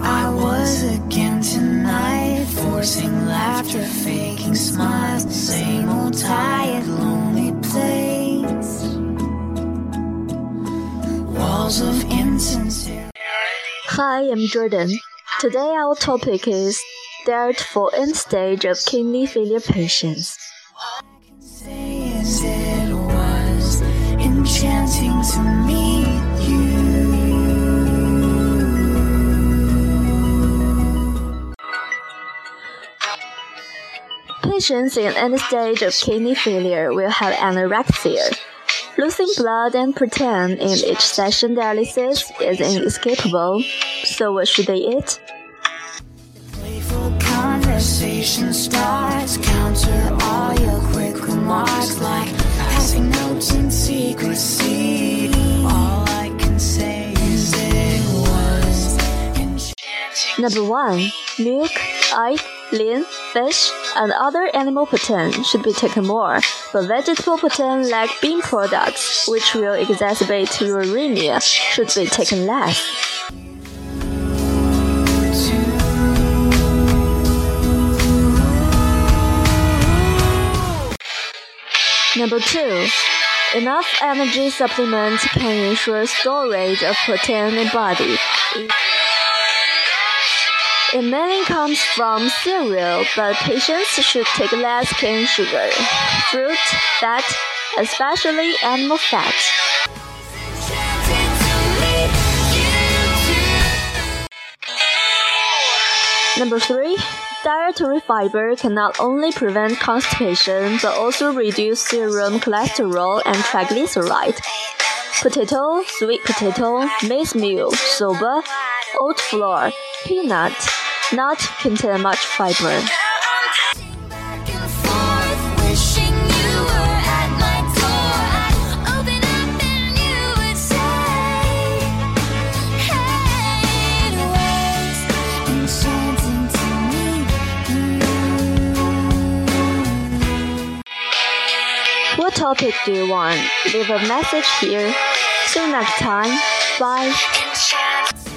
was again tonight, forcing laughter, faking smiles, same old tired, lonely place. Walls of insincerity. Hi, I'm Jordan. Today our topic is Dirt for end stage of kidney failure patients. All I can Say as it was enchanting to meet Patients in end stage of kidney failure will have anorexia. Losing blood and protein in each session dialysis is inescapable, so what should they eat? Number 1. Milk, egg, lean, fish, and other animal protein should be taken more, but vegetable protein like bean products, which will exacerbate uremia, should be taken less. Number 2. Enough energy supplements can ensure storage of protein in body. It mainly comes from cereal, but patients should take less cane sugar, fruit, fat, especially animal fat. Number three, dietary fiber can not only prevent constipation but also reduce serum cholesterol and triglyceride. Potato, sweet potato, maize meal, soba, oat flour, peanut, nut contain much fiber. What topic do you want? Leave a message here. See you next time. Bye.